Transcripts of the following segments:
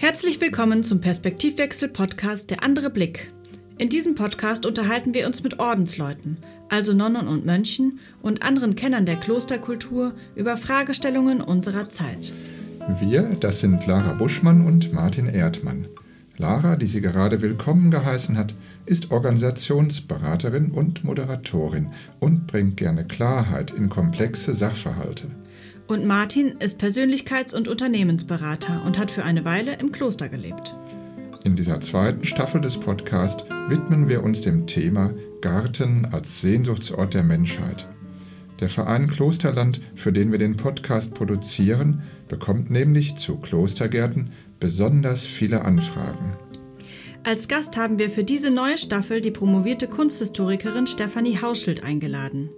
Herzlich willkommen zum Perspektivwechsel-Podcast Der andere Blick. In diesem Podcast unterhalten wir uns mit Ordensleuten, also Nonnen und Mönchen und anderen Kennern der Klosterkultur über Fragestellungen unserer Zeit. Wir, das sind Lara Buschmann und Martin Erdmann. Lara, die sie gerade willkommen geheißen hat, ist Organisationsberaterin und Moderatorin und bringt gerne Klarheit in komplexe Sachverhalte. Und Martin ist Persönlichkeits- und Unternehmensberater und hat für eine Weile im Kloster gelebt. In dieser zweiten Staffel des Podcasts widmen wir uns dem Thema Garten als Sehnsuchtsort der Menschheit. Der Verein Klosterland, für den wir den Podcast produzieren, bekommt nämlich zu Klostergärten besonders viele Anfragen. Als Gast haben wir für diese neue Staffel die promovierte Kunsthistorikerin Stefanie Hauschild eingeladen.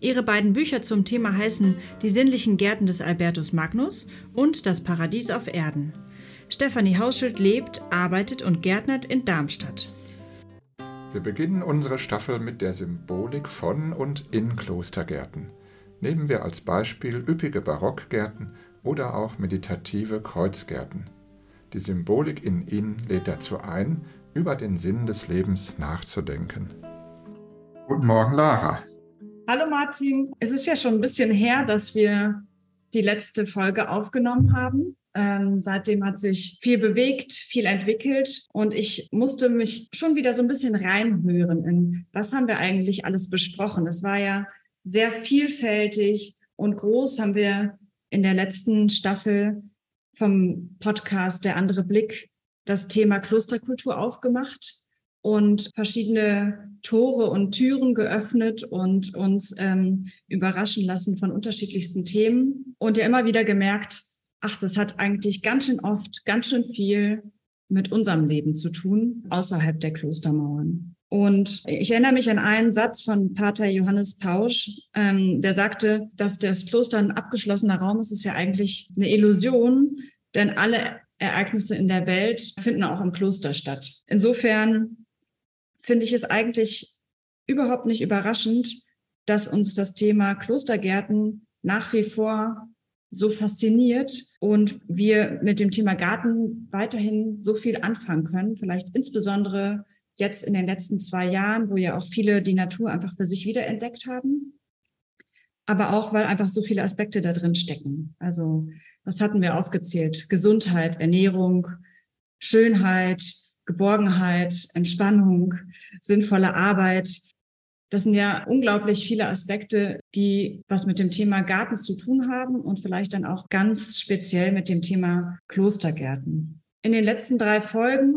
Ihre beiden Bücher zum Thema heißen Die sinnlichen Gärten des Albertus Magnus und Das Paradies auf Erden. Stefanie Hauschild lebt, arbeitet und gärtnert in Darmstadt. Wir beginnen unsere Staffel mit der Symbolik von und in Klostergärten. Nehmen wir als Beispiel üppige Barockgärten oder auch meditative Kreuzgärten. Die Symbolik in ihnen lädt dazu ein, über den Sinn des Lebens nachzudenken. Guten Morgen, Lara. Hallo Martin. Es ist ja schon ein bisschen her, dass wir die letzte Folge aufgenommen haben. Ähm, seitdem hat sich viel bewegt, viel entwickelt und ich musste mich schon wieder so ein bisschen reinhören in, was haben wir eigentlich alles besprochen. Es war ja sehr vielfältig und groß haben wir in der letzten Staffel vom Podcast Der andere Blick das Thema Klosterkultur aufgemacht und verschiedene Tore und Türen geöffnet und uns ähm, überraschen lassen von unterschiedlichsten Themen. Und ja immer wieder gemerkt, ach, das hat eigentlich ganz schön oft, ganz schön viel mit unserem Leben zu tun, außerhalb der Klostermauern. Und ich erinnere mich an einen Satz von Pater Johannes Pausch, ähm, der sagte, dass das Kloster ein abgeschlossener Raum ist, ist ja eigentlich eine Illusion, denn alle Ereignisse in der Welt finden auch im Kloster statt. Insofern finde ich es eigentlich überhaupt nicht überraschend, dass uns das Thema Klostergärten nach wie vor so fasziniert und wir mit dem Thema Garten weiterhin so viel anfangen können, vielleicht insbesondere jetzt in den letzten zwei Jahren, wo ja auch viele die Natur einfach für sich wiederentdeckt haben, aber auch, weil einfach so viele Aspekte da drin stecken. Also, was hatten wir aufgezählt? Gesundheit, Ernährung, Schönheit, Geborgenheit, Entspannung, sinnvolle Arbeit. Das sind ja unglaublich viele Aspekte, die was mit dem Thema Garten zu tun haben und vielleicht dann auch ganz speziell mit dem Thema Klostergärten. In den letzten drei Folgen,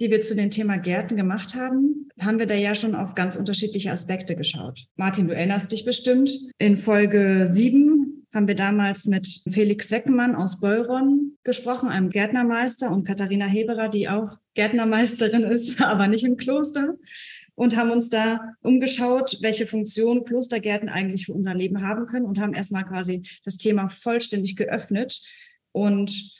die wir zu dem Thema Gärten gemacht haben, haben wir da ja schon auf ganz unterschiedliche Aspekte geschaut. Martin, du erinnerst dich bestimmt. In Folge sieben haben wir damals mit Felix Weckenmann aus Beuron gesprochen, einem Gärtnermeister, und Katharina Heberer, die auch Gärtnermeisterin ist, aber nicht im Kloster. Und haben uns da umgeschaut, welche Funktion Klostergärten eigentlich für unser Leben haben können und haben erstmal quasi das Thema vollständig geöffnet und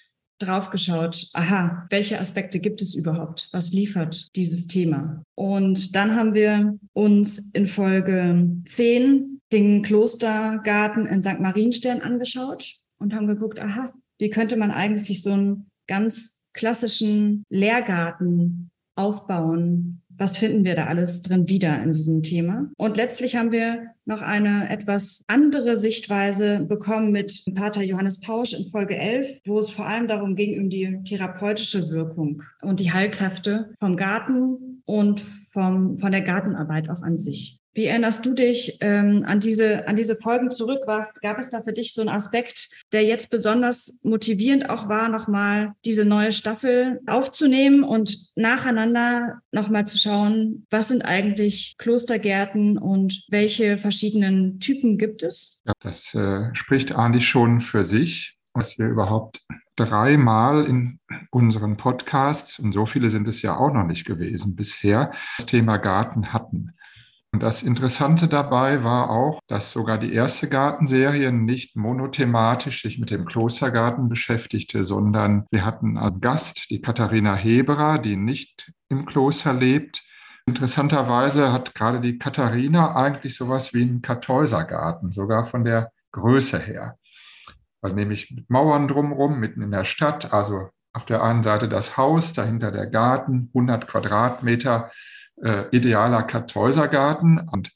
drauf geschaut, aha, welche Aspekte gibt es überhaupt? Was liefert dieses Thema? Und dann haben wir uns in Folge 10 den Klostergarten in St. Marienstern angeschaut und haben geguckt, aha, wie könnte man eigentlich so einen ganz klassischen Lehrgarten aufbauen? Was finden wir da alles drin wieder in diesem Thema? Und letztlich haben wir noch eine etwas andere Sichtweise bekommen mit Pater Johannes Pausch in Folge 11, wo es vor allem darum ging, um die therapeutische Wirkung und die Heilkräfte vom Garten und vom, von der Gartenarbeit auch an sich. Wie erinnerst du dich ähm, an, diese, an diese Folgen zurück? Was, gab es da für dich so einen Aspekt, der jetzt besonders motivierend auch war, nochmal diese neue Staffel aufzunehmen und nacheinander nochmal zu schauen, was sind eigentlich Klostergärten und welche verschiedenen Typen gibt es? Ja, das äh, spricht eigentlich schon für sich, dass wir überhaupt dreimal in unseren Podcasts, und so viele sind es ja auch noch nicht gewesen bisher, das Thema Garten hatten. Und das Interessante dabei war auch, dass sogar die erste Gartenserie nicht monothematisch sich mit dem Klostergarten beschäftigte, sondern wir hatten als Gast die Katharina Heberer, die nicht im Kloster lebt. Interessanterweise hat gerade die Katharina eigentlich sowas wie einen Kartäusergarten, sogar von der Größe her. Weil nämlich mit Mauern drumherum, mitten in der Stadt, also auf der einen Seite das Haus, dahinter der Garten, 100 Quadratmeter, äh, idealer Kartäusergarten und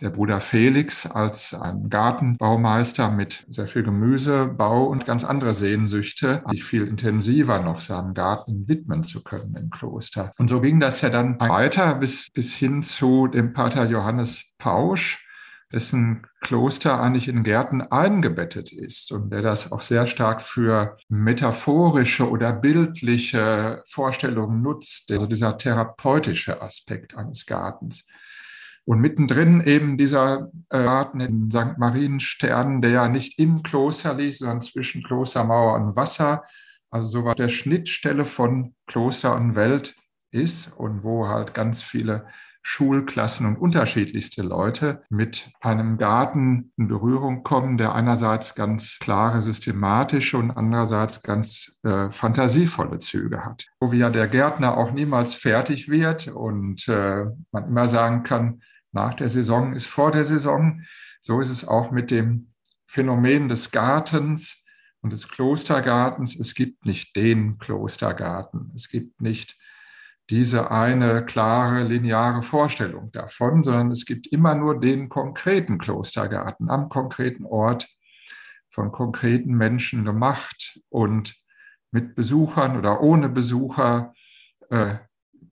der Bruder Felix als ein Gartenbaumeister mit sehr viel Gemüsebau und ganz andere Sehnsüchte, sich viel intensiver noch seinem Garten widmen zu können im Kloster. Und so ging das ja dann weiter bis, bis hin zu dem Pater Johannes Pausch, dessen Kloster eigentlich in Gärten eingebettet ist und der das auch sehr stark für metaphorische oder bildliche Vorstellungen nutzt, also dieser therapeutische Aspekt eines Gartens. Und mittendrin eben dieser äh, Garten in St. Marienstern, der ja nicht im Kloster liegt, sondern zwischen Klostermauer und Wasser, also so was der Schnittstelle von Kloster und Welt ist und wo halt ganz viele Schulklassen und unterschiedlichste Leute mit einem Garten in Berührung kommen, der einerseits ganz klare systematische und andererseits ganz äh, fantasievolle Züge hat. Wo ja der Gärtner auch niemals fertig wird und äh, man immer sagen kann, nach der Saison ist vor der Saison. So ist es auch mit dem Phänomen des Gartens und des Klostergartens. Es gibt nicht den Klostergarten. Es gibt nicht diese eine klare lineare Vorstellung davon, sondern es gibt immer nur den konkreten Klostergarten am konkreten Ort von konkreten Menschen gemacht und mit Besuchern oder ohne Besucher, äh,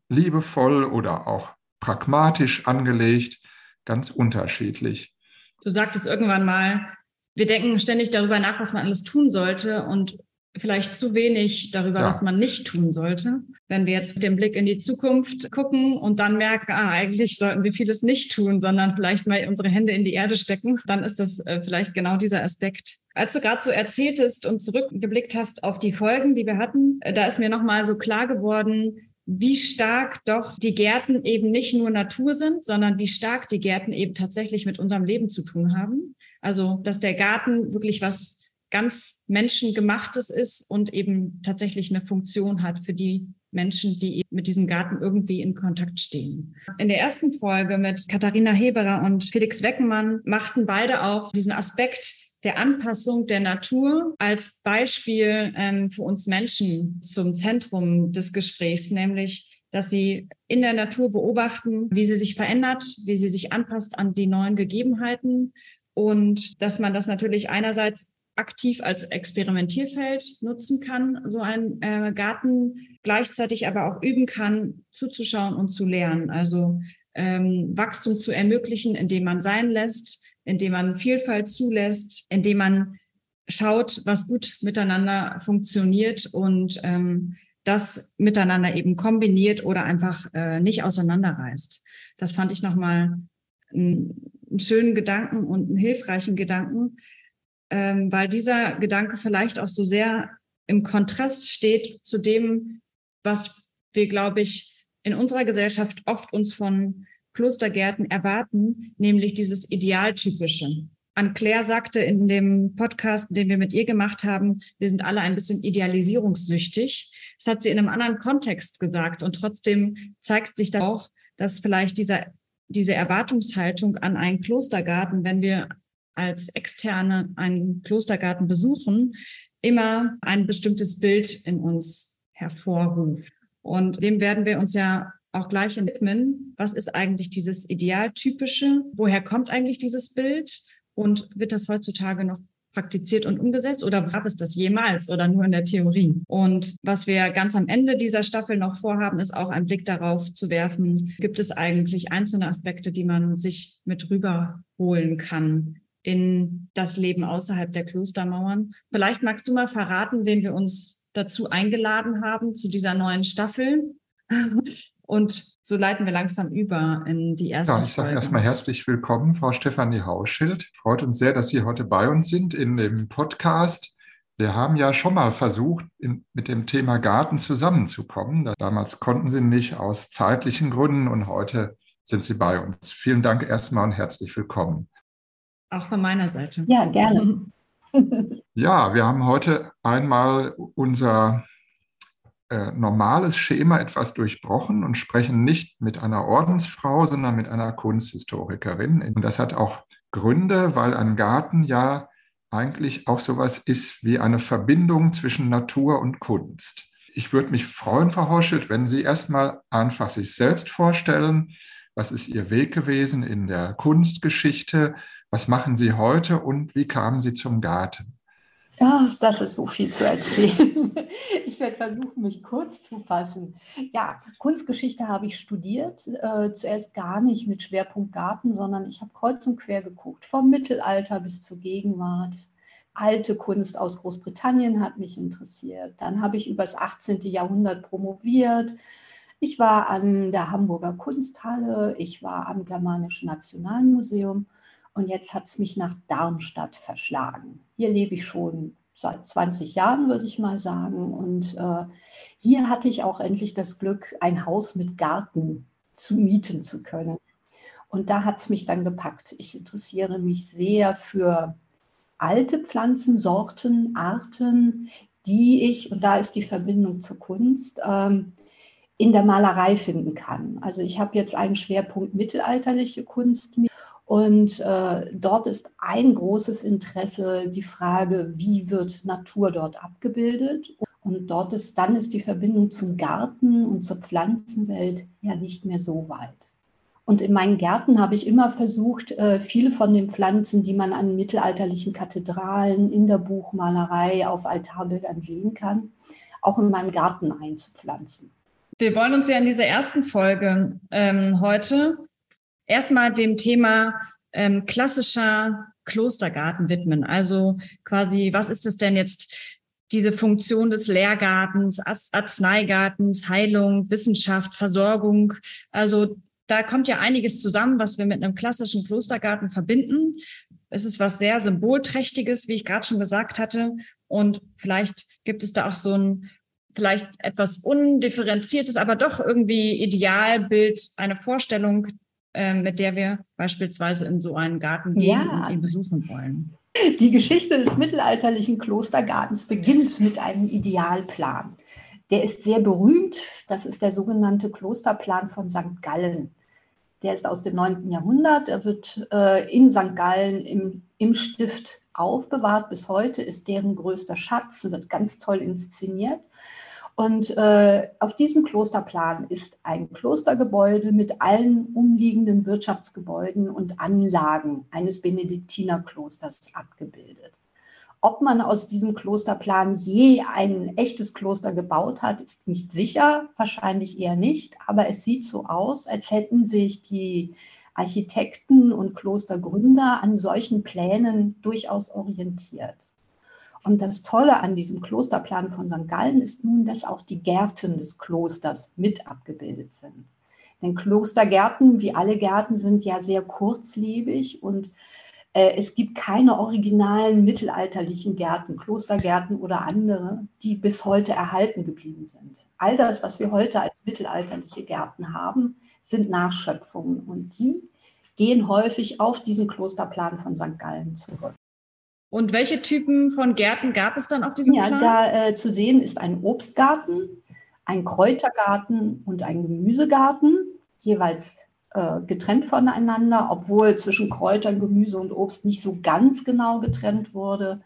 liebevoll oder auch pragmatisch angelegt, ganz unterschiedlich. Du sagtest irgendwann mal, wir denken ständig darüber nach, was man alles tun sollte und vielleicht zu wenig darüber, ja. was man nicht tun sollte. Wenn wir jetzt mit dem Blick in die Zukunft gucken und dann merken, ah, eigentlich sollten wir vieles nicht tun, sondern vielleicht mal unsere Hände in die Erde stecken, dann ist das äh, vielleicht genau dieser Aspekt. Als du gerade so erzähltest und zurückgeblickt hast auf die Folgen, die wir hatten, äh, da ist mir nochmal so klar geworden, wie stark doch die Gärten eben nicht nur Natur sind, sondern wie stark die Gärten eben tatsächlich mit unserem Leben zu tun haben. Also, dass der Garten wirklich was ganz menschengemachtes ist und eben tatsächlich eine Funktion hat für die Menschen, die mit diesem Garten irgendwie in Kontakt stehen. In der ersten Folge mit Katharina Heberer und Felix Weckenmann machten beide auch diesen Aspekt der Anpassung der Natur als Beispiel ähm, für uns Menschen zum Zentrum des Gesprächs, nämlich dass sie in der Natur beobachten, wie sie sich verändert, wie sie sich anpasst an die neuen Gegebenheiten und dass man das natürlich einerseits aktiv als Experimentierfeld nutzen kann, so ein äh, Garten, gleichzeitig aber auch üben kann, zuzuschauen und zu lernen. Also ähm, Wachstum zu ermöglichen, indem man sein lässt, indem man Vielfalt zulässt, indem man schaut, was gut miteinander funktioniert und ähm, das miteinander eben kombiniert oder einfach äh, nicht auseinanderreißt. Das fand ich nochmal einen, einen schönen Gedanken und einen hilfreichen Gedanken, ähm, weil dieser Gedanke vielleicht auch so sehr im Kontrast steht zu dem, was wir, glaube ich, in unserer Gesellschaft oft uns von Klostergärten erwarten, nämlich dieses Idealtypische. Anne Claire sagte in dem Podcast, den wir mit ihr gemacht haben, wir sind alle ein bisschen idealisierungssüchtig. Das hat sie in einem anderen Kontext gesagt. Und trotzdem zeigt sich da auch, dass vielleicht dieser, diese Erwartungshaltung an einen Klostergarten, wenn wir als Externe einen Klostergarten besuchen, immer ein bestimmtes Bild in uns hervorruft. Und dem werden wir uns ja auch gleich widmen. Was ist eigentlich dieses Idealtypische? Woher kommt eigentlich dieses Bild? Und wird das heutzutage noch praktiziert und umgesetzt oder gab es das jemals oder nur in der Theorie? Und was wir ganz am Ende dieser Staffel noch vorhaben, ist auch einen Blick darauf zu werfen, gibt es eigentlich einzelne Aspekte, die man sich mit rüberholen kann in das Leben außerhalb der Klostermauern. Vielleicht magst du mal verraten, wen wir uns dazu eingeladen haben zu dieser neuen Staffel. Und so leiten wir langsam über in die erste ja, ich sage erstmal herzlich willkommen, Frau Stefanie Hauschild. Freut uns sehr, dass Sie heute bei uns sind in dem Podcast. Wir haben ja schon mal versucht, in, mit dem Thema Garten zusammenzukommen. Damals konnten Sie nicht aus zeitlichen Gründen und heute sind Sie bei uns. Vielen Dank erstmal und herzlich willkommen. Auch von meiner Seite. Ja, gerne. ja, wir haben heute einmal unser äh, normales Schema etwas durchbrochen und sprechen nicht mit einer Ordensfrau, sondern mit einer Kunsthistorikerin. Und das hat auch Gründe, weil ein Garten ja eigentlich auch sowas ist wie eine Verbindung zwischen Natur und Kunst. ich würde mich freuen, Frau Hoschelt, wenn Sie erstmal einfach sich selbst vorstellen. Was ist Ihr Weg gewesen in der Kunstgeschichte? Was machen Sie heute und wie kamen Sie zum Garten? Ach, das ist so viel zu erzählen. Ich werde versuchen, mich kurz zu fassen. Ja, Kunstgeschichte habe ich studiert. Äh, zuerst gar nicht mit Schwerpunkt Garten, sondern ich habe kreuz und quer geguckt, vom Mittelalter bis zur Gegenwart. Alte Kunst aus Großbritannien hat mich interessiert. Dann habe ich über das 18. Jahrhundert promoviert. Ich war an der Hamburger Kunsthalle, ich war am Germanischen Nationalmuseum und jetzt hat es mich nach Darmstadt verschlagen. Hier lebe ich schon seit 20 Jahren, würde ich mal sagen. Und äh, hier hatte ich auch endlich das Glück, ein Haus mit Garten zu mieten zu können. Und da hat es mich dann gepackt. Ich interessiere mich sehr für alte Pflanzensorten, Arten, die ich, und da ist die Verbindung zur Kunst, ähm, in der Malerei finden kann. Also ich habe jetzt einen Schwerpunkt mittelalterliche Kunst und äh, dort ist ein großes Interesse die Frage, wie wird Natur dort abgebildet. Und dort ist dann ist die Verbindung zum Garten und zur Pflanzenwelt ja nicht mehr so weit. Und in meinen Gärten habe ich immer versucht, äh, viele von den Pflanzen, die man an mittelalterlichen Kathedralen, in der Buchmalerei, auf Altarbildern sehen kann, auch in meinem Garten einzupflanzen. Wir wollen uns ja in dieser ersten Folge ähm, heute erstmal dem Thema ähm, klassischer Klostergarten widmen. Also quasi, was ist es denn jetzt, diese Funktion des Lehrgartens, Arzneigartens, Heilung, Wissenschaft, Versorgung? Also da kommt ja einiges zusammen, was wir mit einem klassischen Klostergarten verbinden. Es ist was sehr Symbolträchtiges, wie ich gerade schon gesagt hatte. Und vielleicht gibt es da auch so ein vielleicht etwas undifferenziertes, aber doch irgendwie Idealbild, eine Vorstellung, äh, mit der wir beispielsweise in so einen Garten gehen ja. und ihn besuchen wollen. Die Geschichte des mittelalterlichen Klostergartens beginnt mit einem Idealplan. Der ist sehr berühmt. Das ist der sogenannte Klosterplan von St. Gallen. Der ist aus dem 9. Jahrhundert. Er wird äh, in St. Gallen im, im Stift aufbewahrt. Bis heute ist deren größter Schatz, wird ganz toll inszeniert. Und äh, auf diesem Klosterplan ist ein Klostergebäude mit allen umliegenden Wirtschaftsgebäuden und Anlagen eines Benediktinerklosters abgebildet. Ob man aus diesem Klosterplan je ein echtes Kloster gebaut hat, ist nicht sicher, wahrscheinlich eher nicht, aber es sieht so aus, als hätten sich die Architekten und Klostergründer an solchen Plänen durchaus orientiert. Und das Tolle an diesem Klosterplan von St. Gallen ist nun, dass auch die Gärten des Klosters mit abgebildet sind. Denn Klostergärten, wie alle Gärten, sind ja sehr kurzlebig und äh, es gibt keine originalen mittelalterlichen Gärten, Klostergärten oder andere, die bis heute erhalten geblieben sind. All das, was wir heute als mittelalterliche Gärten haben, sind Nachschöpfungen und die gehen häufig auf diesen Klosterplan von St. Gallen zurück. Und welche Typen von Gärten gab es dann auf diesem ja, Plan? Ja, da äh, zu sehen ist ein Obstgarten, ein Kräutergarten und ein Gemüsegarten, jeweils äh, getrennt voneinander, obwohl zwischen Kräutern, Gemüse und Obst nicht so ganz genau getrennt wurde.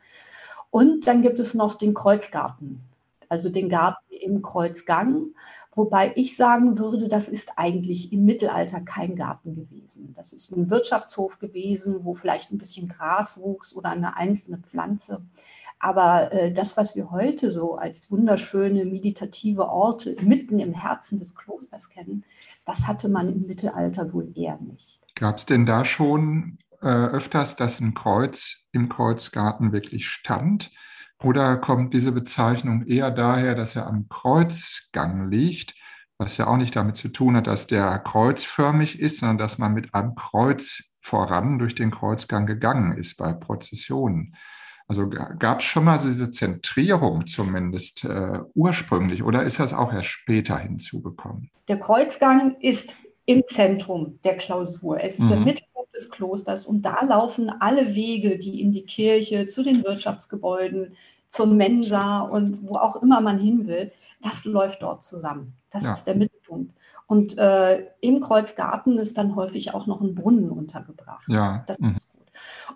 Und dann gibt es noch den Kreuzgarten, also den Garten im Kreuzgang, wobei ich sagen würde, das ist eigentlich im Mittelalter kein Garten gewesen. Das ist ein Wirtschaftshof gewesen, wo vielleicht ein bisschen Gras wuchs oder eine einzelne Pflanze. Aber äh, das, was wir heute so als wunderschöne meditative Orte mitten im Herzen des Klosters kennen, das hatte man im Mittelalter wohl eher nicht. Gab es denn da schon äh, öfters, dass ein Kreuz im Kreuzgarten wirklich stand? Oder kommt diese Bezeichnung eher daher, dass er am Kreuzgang liegt, was ja auch nicht damit zu tun hat, dass der kreuzförmig ist, sondern dass man mit einem Kreuz voran durch den Kreuzgang gegangen ist bei Prozessionen. Also gab es schon mal diese Zentrierung zumindest äh, ursprünglich oder ist das auch erst später hinzugekommen? Der Kreuzgang ist im Zentrum der Klausur. Es ist mhm. der Mittelpunkt des Klosters und da laufen alle Wege, die in die Kirche, zu den Wirtschaftsgebäuden, zur Mensa und wo auch immer man hin will, das läuft dort zusammen. Das ja. ist der Mittelpunkt. Und äh, im Kreuzgarten ist dann häufig auch noch ein Brunnen untergebracht. Ja. Das mhm. ist gut.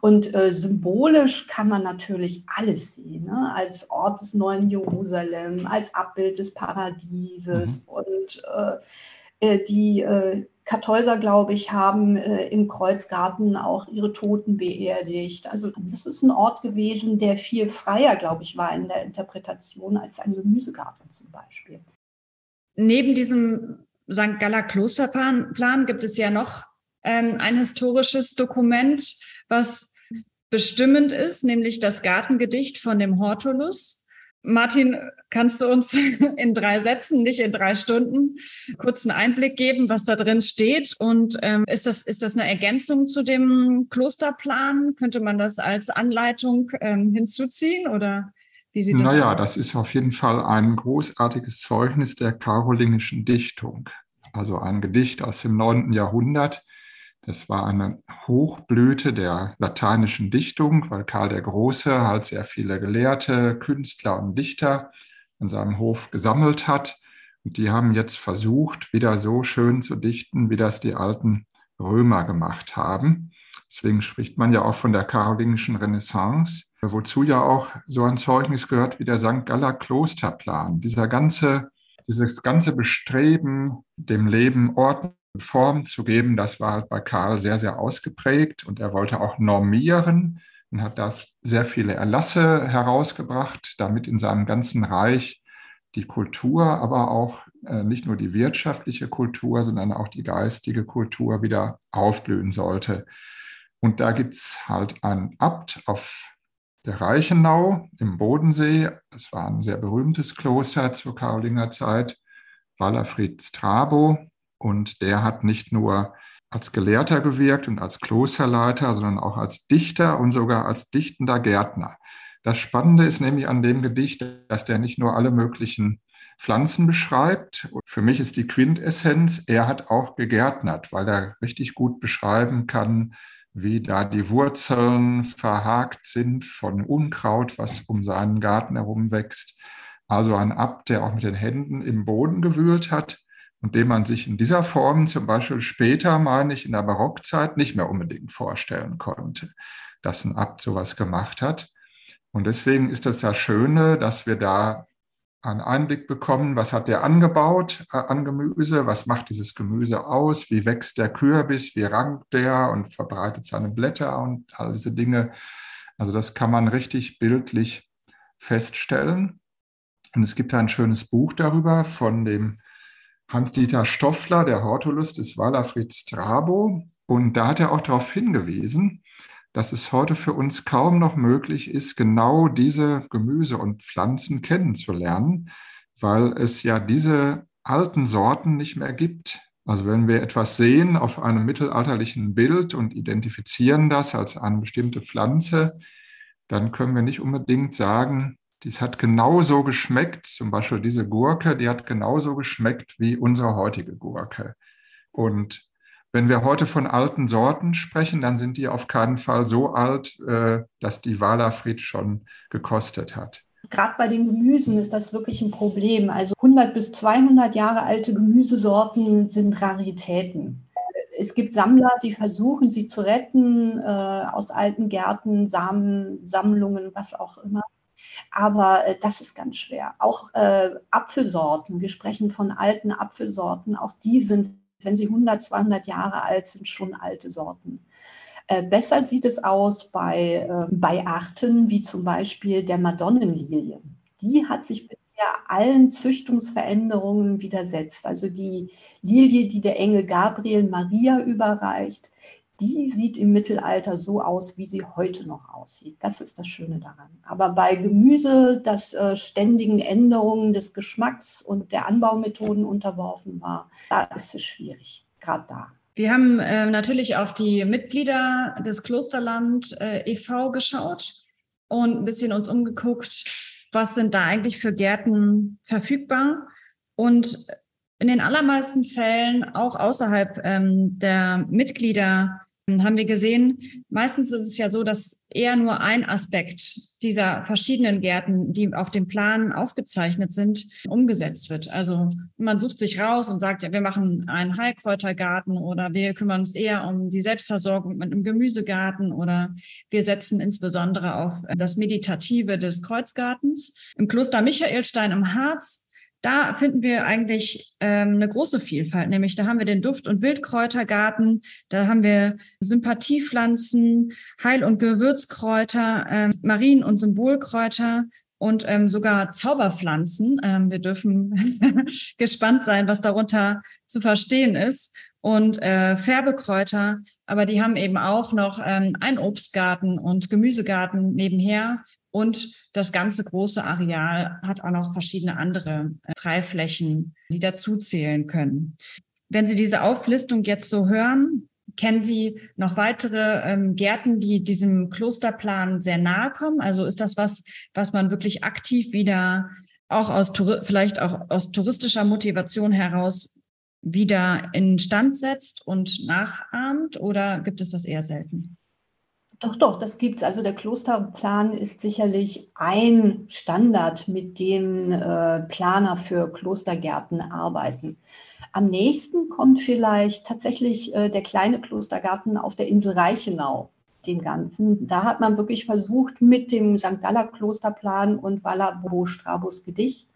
Und äh, symbolisch kann man natürlich alles sehen, ne? als Ort des neuen Jerusalem, als Abbild des Paradieses. Mhm. Und äh, die äh, Kartäuser, glaube ich, haben äh, im Kreuzgarten auch ihre Toten beerdigt. Also das ist ein Ort gewesen, der viel freier, glaube ich, war in der Interpretation als ein Gemüsegarten zum Beispiel. Neben diesem St. Galler Klosterplan gibt es ja noch ähm, ein historisches Dokument, was bestimmend ist, nämlich das Gartengedicht von dem Hortulus. Martin, kannst du uns in drei Sätzen, nicht in drei Stunden, kurz einen Einblick geben, was da drin steht? Und ähm, ist, das, ist das eine Ergänzung zu dem Klosterplan? Könnte man das als Anleitung ähm, hinzuziehen oder wie sieht das naja, aus? Naja, das ist auf jeden Fall ein großartiges Zeugnis der karolingischen Dichtung. Also ein Gedicht aus dem 9. Jahrhundert, das war eine Hochblüte der lateinischen Dichtung, weil Karl der Große halt sehr viele Gelehrte, Künstler und Dichter an seinem Hof gesammelt hat. Und die haben jetzt versucht, wieder so schön zu dichten, wie das die alten Römer gemacht haben. Deswegen spricht man ja auch von der karolingischen Renaissance, wozu ja auch so ein Zeugnis gehört wie der St. Galler Klosterplan. Dieser ganze, dieses ganze Bestreben, dem Leben Ordnung Form zu geben, das war halt bei Karl sehr, sehr ausgeprägt und er wollte auch normieren und hat da sehr viele Erlasse herausgebracht, damit in seinem ganzen Reich die Kultur, aber auch äh, nicht nur die wirtschaftliche Kultur, sondern auch die geistige Kultur wieder aufblühen sollte. Und da gibt es halt einen Abt auf der Reichenau im Bodensee. Das war ein sehr berühmtes Kloster zur Karolinger Zeit, Wallerfried Strabo. Und der hat nicht nur als Gelehrter gewirkt und als Klosterleiter, sondern auch als Dichter und sogar als dichtender Gärtner. Das Spannende ist nämlich an dem Gedicht, dass der nicht nur alle möglichen Pflanzen beschreibt. Für mich ist die Quintessenz, er hat auch gegärtnert, weil er richtig gut beschreiben kann, wie da die Wurzeln verhakt sind von Unkraut, was um seinen Garten herum wächst. Also ein Abt, der auch mit den Händen im Boden gewühlt hat und den man sich in dieser Form zum Beispiel später, meine ich, in der Barockzeit nicht mehr unbedingt vorstellen konnte, dass ein Abt sowas gemacht hat. Und deswegen ist das das Schöne, dass wir da einen Einblick bekommen, was hat der angebaut äh, an Gemüse, was macht dieses Gemüse aus, wie wächst der Kürbis, wie rankt der und verbreitet seine Blätter und all diese Dinge. Also das kann man richtig bildlich feststellen. Und es gibt ein schönes Buch darüber von dem Hans-Dieter Stoffler, der Hortulus des Walafrid Strabo. Und da hat er auch darauf hingewiesen, dass es heute für uns kaum noch möglich ist, genau diese Gemüse und Pflanzen kennenzulernen, weil es ja diese alten Sorten nicht mehr gibt. Also wenn wir etwas sehen auf einem mittelalterlichen Bild und identifizieren das als eine bestimmte Pflanze, dann können wir nicht unbedingt sagen, dies hat genauso geschmeckt, zum Beispiel diese Gurke, die hat genauso geschmeckt wie unsere heutige Gurke. Und wenn wir heute von alten Sorten sprechen, dann sind die auf keinen Fall so alt, äh, dass die Walafried schon gekostet hat. Gerade bei den Gemüsen ist das wirklich ein Problem. Also 100 bis 200 Jahre alte Gemüsesorten sind Raritäten. Es gibt Sammler, die versuchen, sie zu retten äh, aus alten Gärten, Samen, Sammlungen, was auch immer. Aber äh, das ist ganz schwer. Auch äh, Apfelsorten, wir sprechen von alten Apfelsorten, auch die sind, wenn sie 100, 200 Jahre alt sind, schon alte Sorten. Äh, besser sieht es aus bei, äh, bei Arten wie zum Beispiel der Madonnenlilie. Die hat sich bisher allen Züchtungsveränderungen widersetzt. Also die Lilie, die der Engel Gabriel Maria überreicht, die sieht im Mittelalter so aus, wie sie heute noch aussieht. Das ist das Schöne daran. Aber bei Gemüse, das äh, ständigen Änderungen des Geschmacks und der Anbaumethoden unterworfen war, da ist es schwierig, gerade da. Wir haben äh, natürlich auf die Mitglieder des Klosterland äh, e.V. geschaut und ein bisschen uns umgeguckt, was sind da eigentlich für Gärten verfügbar. Und in den allermeisten Fällen, auch außerhalb ähm, der Mitglieder haben wir gesehen, meistens ist es ja so, dass eher nur ein Aspekt dieser verschiedenen Gärten, die auf dem Plan aufgezeichnet sind, umgesetzt wird. Also man sucht sich raus und sagt, ja, wir machen einen Heilkräutergarten oder wir kümmern uns eher um die Selbstversorgung mit einem Gemüsegarten oder wir setzen insbesondere auf das Meditative des Kreuzgartens. Im Kloster Michaelstein im Harz da finden wir eigentlich ähm, eine große Vielfalt, nämlich da haben wir den Duft- und Wildkräutergarten, da haben wir Sympathiepflanzen, Heil- und Gewürzkräuter, ähm, Marien- und Symbolkräuter und ähm, sogar Zauberpflanzen. Ähm, wir dürfen gespannt sein, was darunter zu verstehen ist. Und äh, Färbekräuter, aber die haben eben auch noch ähm, einen Obstgarten und Gemüsegarten nebenher und das ganze große Areal hat auch noch verschiedene andere äh, Freiflächen, die dazuzählen können. Wenn Sie diese Auflistung jetzt so hören, kennen Sie noch weitere ähm, Gärten, die diesem Klosterplan sehr nahe kommen? Also ist das was, was man wirklich aktiv wieder auch aus vielleicht auch aus touristischer Motivation heraus wieder in Stand setzt und nachahmt oder gibt es das eher selten? Doch, doch, das gibt es. Also der Klosterplan ist sicherlich ein Standard, mit dem äh, Planer für Klostergärten arbeiten. Am nächsten kommt vielleicht tatsächlich äh, der kleine Klostergarten auf der Insel Reichenau dem Ganzen. Da hat man wirklich versucht, mit dem St. Galler Klosterplan und Wallabo Strabos Gedicht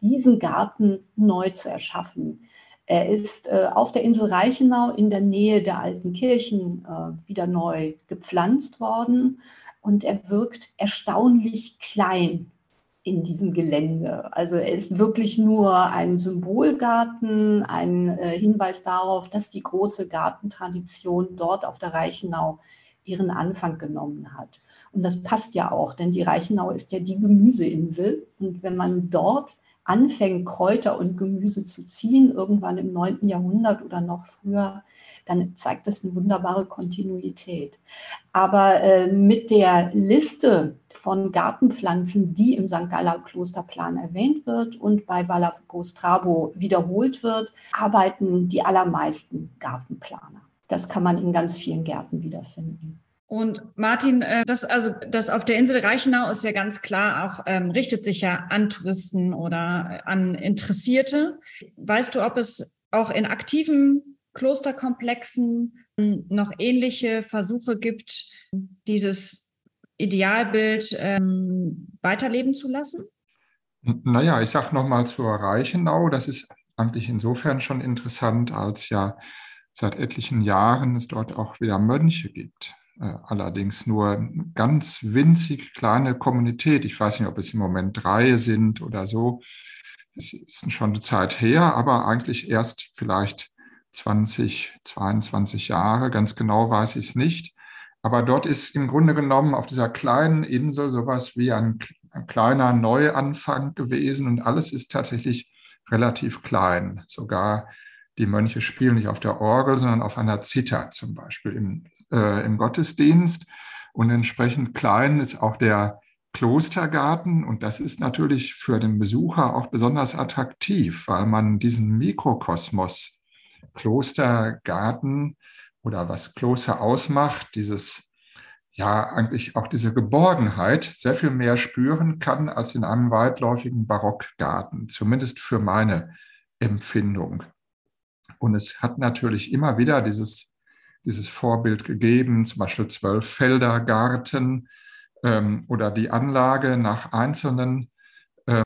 diesen Garten neu zu erschaffen. Er ist äh, auf der Insel Reichenau in der Nähe der alten Kirchen äh, wieder neu gepflanzt worden und er wirkt erstaunlich klein in diesem Gelände. Also er ist wirklich nur ein Symbolgarten, ein äh, Hinweis darauf, dass die große Gartentradition dort auf der Reichenau ihren Anfang genommen hat. Und das passt ja auch, denn die Reichenau ist ja die Gemüseinsel. Und wenn man dort anfängt, Kräuter und Gemüse zu ziehen, irgendwann im 9. Jahrhundert oder noch früher, dann zeigt das eine wunderbare Kontinuität. Aber äh, mit der Liste von Gartenpflanzen, die im St. Galler Klosterplan erwähnt wird und bei Valagostrabo wiederholt wird, arbeiten die allermeisten Gartenplaner. Das kann man in ganz vielen Gärten wiederfinden. Und Martin, äh, das also das auf der Insel Reichenau ist ja ganz klar auch ähm, richtet sich ja an Touristen oder an Interessierte. Weißt du, ob es auch in aktiven Klosterkomplexen noch ähnliche Versuche gibt, dieses Idealbild ähm, weiterleben zu lassen? Naja, ich sage nochmal zur Reichenau. Das ist eigentlich insofern schon interessant, als ja seit etlichen Jahren es dort auch wieder Mönche gibt. Äh, allerdings nur ganz winzig kleine Kommunität. Ich weiß nicht, ob es im Moment drei sind oder so. Es ist schon eine Zeit her, aber eigentlich erst vielleicht 20, 22 Jahre. Ganz genau weiß ich es nicht. Aber dort ist im Grunde genommen auf dieser kleinen Insel sowas wie ein, ein kleiner Neuanfang gewesen und alles ist tatsächlich relativ klein. Sogar die Mönche spielen nicht auf der Orgel, sondern auf einer Zither zum Beispiel im, äh, im Gottesdienst. Und entsprechend klein ist auch der Klostergarten. Und das ist natürlich für den Besucher auch besonders attraktiv, weil man diesen Mikrokosmos Klostergarten oder was Kloster ausmacht, dieses ja eigentlich auch diese Geborgenheit sehr viel mehr spüren kann als in einem weitläufigen Barockgarten, zumindest für meine Empfindung. Und es hat natürlich immer wieder dieses, dieses Vorbild gegeben, zum Beispiel Zwölffeldergarten ähm, oder die Anlage nach einzelnen, äh,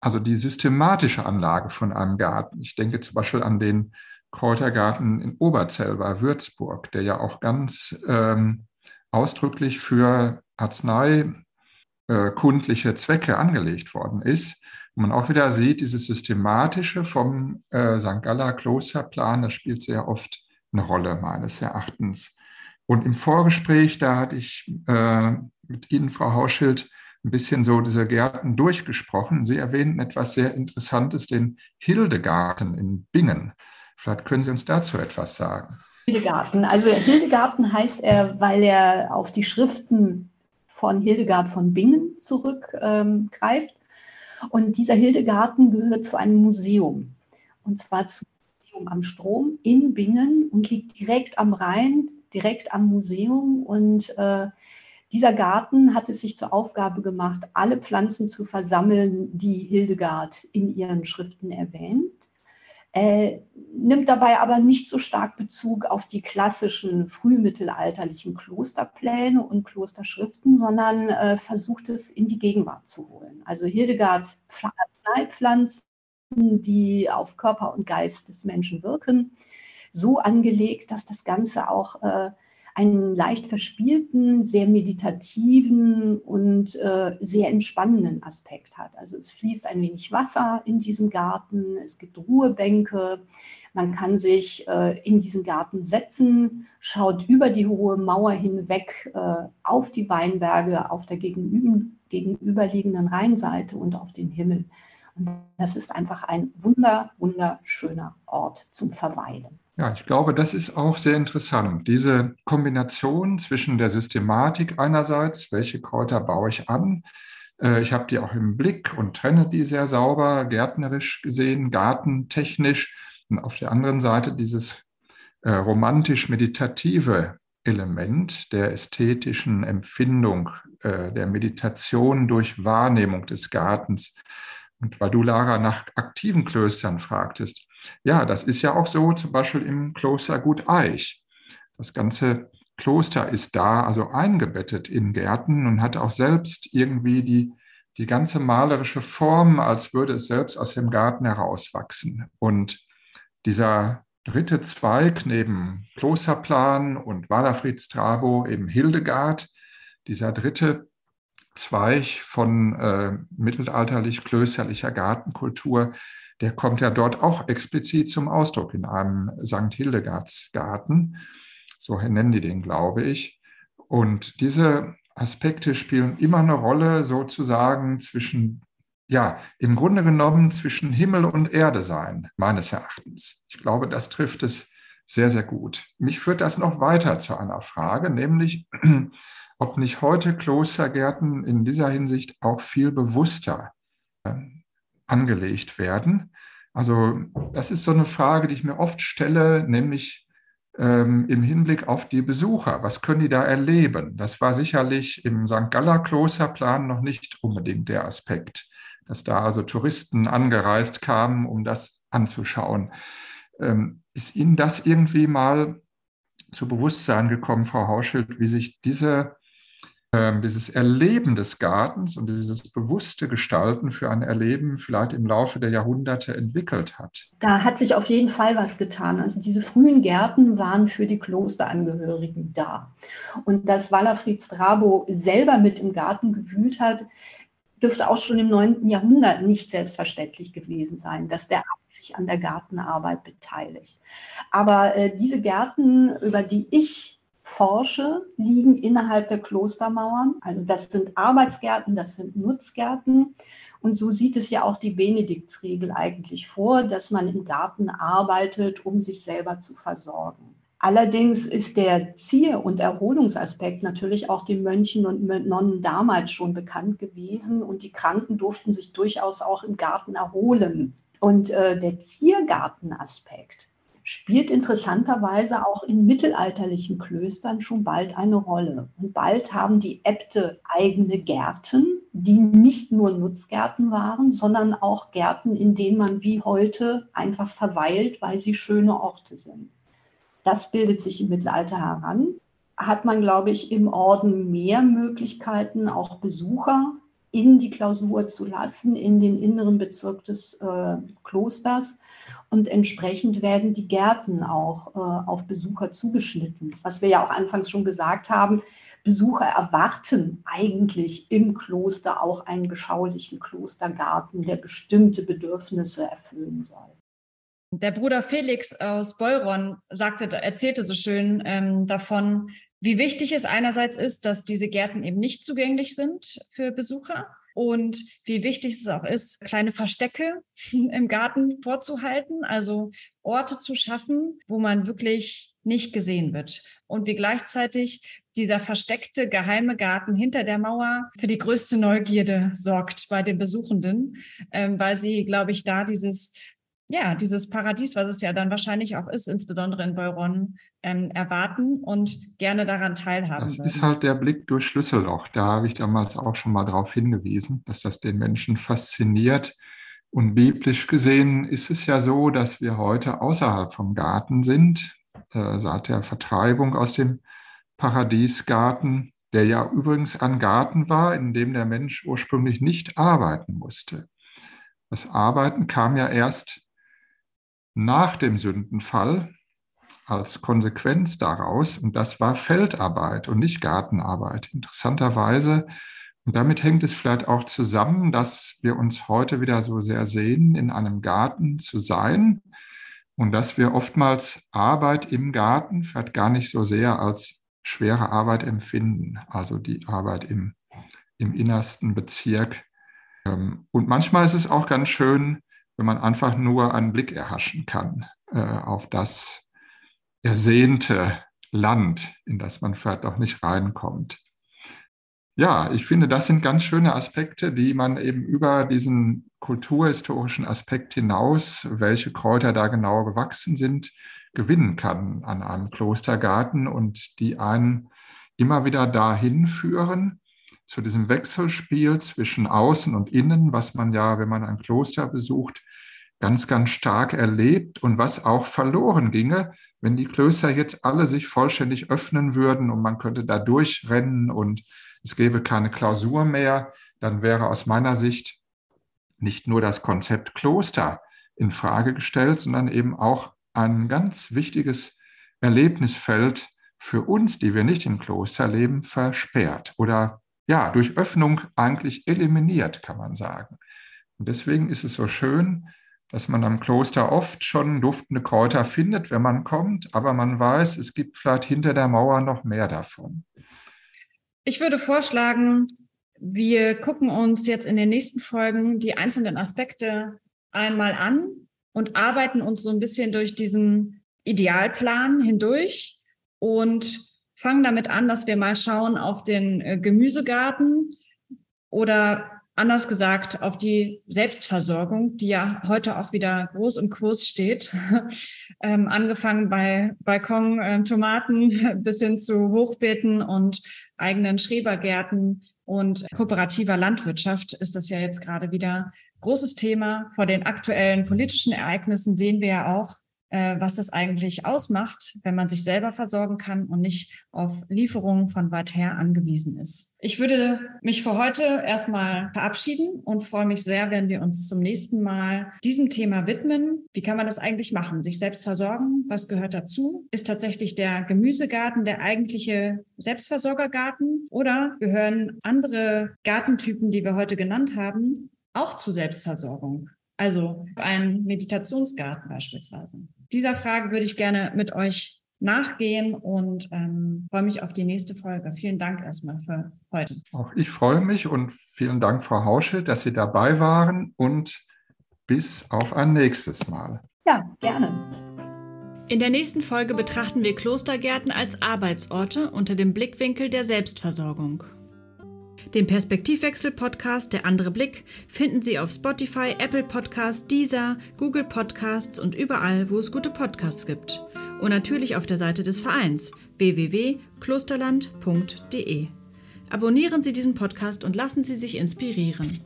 also die systematische Anlage von einem Garten. Ich denke zum Beispiel an den Kräutergarten in Oberzell bei Würzburg, der ja auch ganz ähm, ausdrücklich für arzneikundliche Zwecke angelegt worden ist. Und man auch wieder sieht, dieses Systematische vom äh, St. Galler Klosterplan, das spielt sehr oft eine Rolle meines Erachtens. Und im Vorgespräch, da hatte ich äh, mit Ihnen, Frau Hauschild, ein bisschen so diese Gärten durchgesprochen. Sie erwähnten etwas sehr Interessantes, den Hildegarten in Bingen. Vielleicht können Sie uns dazu etwas sagen. Hildegarten. Also Hildegarten heißt er, weil er auf die Schriften von Hildegard von Bingen zurückgreift. Und dieser Hildegarten gehört zu einem Museum. Und zwar zum Museum am Strom in Bingen und liegt direkt am Rhein direkt am Museum und äh, dieser Garten hat es sich zur Aufgabe gemacht, alle Pflanzen zu versammeln, die Hildegard in ihren Schriften erwähnt. Äh, nimmt dabei aber nicht so stark Bezug auf die klassischen frühmittelalterlichen Klosterpläne und Klosterschriften, sondern äh, versucht es in die Gegenwart zu holen. Also Hildegards Pflanzen, die auf Körper und Geist des Menschen wirken, so angelegt, dass das Ganze auch äh, einen leicht verspielten, sehr meditativen und äh, sehr entspannenden Aspekt hat. Also es fließt ein wenig Wasser in diesem Garten, es gibt Ruhebänke, man kann sich äh, in diesen Garten setzen, schaut über die hohe Mauer hinweg auf die Weinberge auf der gegenüber, gegenüberliegenden Rheinseite und auf den Himmel. Das ist einfach ein wunder, wunderschöner Ort zum Verweilen. Ja, ich glaube, das ist auch sehr interessant. Diese Kombination zwischen der Systematik einerseits, welche Kräuter baue ich an, äh, ich habe die auch im Blick und trenne die sehr sauber, gärtnerisch gesehen, gartentechnisch. Und auf der anderen Seite dieses äh, romantisch-meditative Element der ästhetischen Empfindung, äh, der Meditation durch Wahrnehmung des Gartens. Und weil du, Lara, nach aktiven Klöstern fragtest, ja, das ist ja auch so, zum Beispiel im Kloster Gut Eich. Das ganze Kloster ist da, also eingebettet in Gärten und hat auch selbst irgendwie die, die ganze malerische Form, als würde es selbst aus dem Garten herauswachsen. Und dieser dritte Zweig neben Klosterplan und Walafrid Strabo, eben Hildegard, dieser dritte Zweig von äh, mittelalterlich-klösterlicher Gartenkultur, der kommt ja dort auch explizit zum Ausdruck in einem St. Hildegards-Garten. So nennen die den, glaube ich. Und diese Aspekte spielen immer eine Rolle sozusagen zwischen, ja, im Grunde genommen zwischen Himmel und Erde sein, meines Erachtens. Ich glaube, das trifft es sehr, sehr gut. Mich führt das noch weiter zu einer Frage, nämlich, ob nicht heute Klostergärten in dieser Hinsicht auch viel bewusster angelegt werden. Also das ist so eine Frage, die ich mir oft stelle, nämlich ähm, im Hinblick auf die Besucher. Was können die da erleben? Das war sicherlich im St. Galler Klosterplan noch nicht unbedingt der Aspekt, dass da also Touristen angereist kamen, um das anzuschauen. Ähm, ist Ihnen das irgendwie mal zu Bewusstsein gekommen, Frau Hauschild, wie sich diese dieses Erleben des Gartens und dieses bewusste Gestalten für ein Erleben vielleicht im Laufe der Jahrhunderte entwickelt hat. Da hat sich auf jeden Fall was getan. Also diese frühen Gärten waren für die Klosterangehörigen da. Und dass Walafrid Strabo selber mit im Garten gewühlt hat, dürfte auch schon im 9. Jahrhundert nicht selbstverständlich gewesen sein, dass der Abt sich an der Gartenarbeit beteiligt. Aber äh, diese Gärten, über die ich forsche, liegen innerhalb der Klostermauern. Also das sind Arbeitsgärten, das sind Nutzgärten. Und so sieht es ja auch die Benediktsregel eigentlich vor, dass man im Garten arbeitet, um sich selber zu versorgen. Allerdings ist der Zier- und Erholungsaspekt natürlich auch den Mönchen und Nonnen damals schon bekannt gewesen und die Kranken durften sich durchaus auch im Garten erholen. Und äh, der Ziergartenaspekt, spielt interessanterweise auch in mittelalterlichen Klöstern schon bald eine Rolle. Und bald haben die Äbte eigene Gärten, die nicht nur Nutzgärten waren, sondern auch Gärten, in denen man wie heute einfach verweilt, weil sie schöne Orte sind. Das bildet sich im Mittelalter heran. Hat man, glaube ich, im Orden mehr Möglichkeiten, auch Besucher in die Klausur zu lassen, in den inneren Bezirk des äh, Klosters. Und entsprechend werden die Gärten auch äh, auf Besucher zugeschnitten. Was wir ja auch anfangs schon gesagt haben, Besucher erwarten eigentlich im Kloster auch einen beschaulichen Klostergarten, der bestimmte Bedürfnisse erfüllen soll. Der Bruder Felix aus Beuron sagte, erzählte so schön ähm, davon, wie wichtig es einerseits ist, dass diese Gärten eben nicht zugänglich sind für Besucher und wie wichtig es auch ist, kleine Verstecke im Garten vorzuhalten, also Orte zu schaffen, wo man wirklich nicht gesehen wird. Und wie gleichzeitig dieser versteckte geheime Garten hinter der Mauer für die größte Neugierde sorgt bei den Besuchenden, ähm, weil sie, glaube ich, da dieses ja, dieses Paradies, was es ja dann wahrscheinlich auch ist, insbesondere in Beuron, ähm, erwarten und gerne daran teilhaben. Das würden. ist halt der Blick durch Schlüsselloch. Da habe ich damals auch schon mal darauf hingewiesen, dass das den Menschen fasziniert. Und biblisch gesehen ist es ja so, dass wir heute außerhalb vom Garten sind, äh, seit der Vertreibung aus dem Paradiesgarten, der ja übrigens ein Garten war, in dem der Mensch ursprünglich nicht arbeiten musste. Das Arbeiten kam ja erst nach dem Sündenfall als Konsequenz daraus und das war Feldarbeit und nicht Gartenarbeit. Interessanterweise, und damit hängt es vielleicht auch zusammen, dass wir uns heute wieder so sehr sehen, in einem Garten zu sein und dass wir oftmals Arbeit im Garten vielleicht gar nicht so sehr als schwere Arbeit empfinden, also die Arbeit im, im innersten Bezirk. Ähm, und manchmal ist es auch ganz schön, wenn man einfach nur einen Blick erhaschen kann äh, auf das ersehnte Land, in das man vielleicht auch nicht reinkommt. Ja, ich finde, das sind ganz schöne Aspekte, die man eben über diesen kulturhistorischen Aspekt hinaus, welche Kräuter da genau gewachsen sind, gewinnen kann an einem Klostergarten und die einen immer wieder dahin führen, zu diesem Wechselspiel zwischen Außen und Innen, was man ja, wenn man ein Kloster besucht, ganz, ganz stark erlebt und was auch verloren ginge, wenn die Klöster jetzt alle sich vollständig öffnen würden und man könnte da durchrennen und es gäbe keine Klausur mehr, dann wäre aus meiner Sicht nicht nur das Konzept Kloster in Frage gestellt, sondern eben auch ein ganz wichtiges Erlebnisfeld für uns, die wir nicht im Kloster leben, versperrt oder ja, durch Öffnung eigentlich eliminiert, kann man sagen. Und deswegen ist es so schön, dass man am Kloster oft schon duftende Kräuter findet, wenn man kommt, aber man weiß, es gibt vielleicht hinter der Mauer noch mehr davon. Ich würde vorschlagen, wir gucken uns jetzt in den nächsten Folgen die einzelnen Aspekte einmal an und arbeiten uns so ein bisschen durch diesen Idealplan hindurch und fangen damit an, dass wir mal schauen auf den äh, Gemüsegarten oder anders gesagt auf die Selbstversorgung, die ja heute auch wieder groß im Kurs steht, ähm, angefangen bei Balkon, äh, Tomaten bis hin zu Hochbeeten und eigenen Schrebergärten und kooperativer Landwirtschaft ist das ja jetzt gerade wieder großes Thema. Vor den aktuellen politischen Ereignissen sehen wir ja auch, was das eigentlich ausmacht, wenn man sich selber versorgen kann und nicht auf Lieferungen von weit her angewiesen ist. Ich würde mich für heute erstmal verabschieden und freue mich sehr, wenn wir uns zum nächsten Mal diesem Thema widmen. Wie kann man das eigentlich machen? Sich selbst versorgen? Was gehört dazu? Ist tatsächlich der Gemüsegarten der eigentliche Selbstversorgergarten oder gehören andere Gartentypen, die wir heute genannt haben, auch zur Selbstversorgung? Also ein Meditationsgarten beispielsweise. Dieser Frage würde ich gerne mit euch nachgehen und ähm, freue mich auf die nächste Folge. Vielen Dank erstmal für heute. Auch ich freue mich und vielen Dank, Frau Hauschild, dass Sie dabei waren und bis auf ein nächstes Mal. Ja, gerne. In der nächsten Folge betrachten wir Klostergärten als Arbeitsorte unter dem Blickwinkel der Selbstversorgung. Den Perspektivwechsel-Podcast Der andere Blick finden Sie auf Spotify, Apple Podcasts, Deezer, Google Podcasts und überall, wo es gute Podcasts gibt. Und natürlich auf der Seite des Vereins www.klosterland.de. Abonnieren Sie diesen Podcast und lassen Sie sich inspirieren.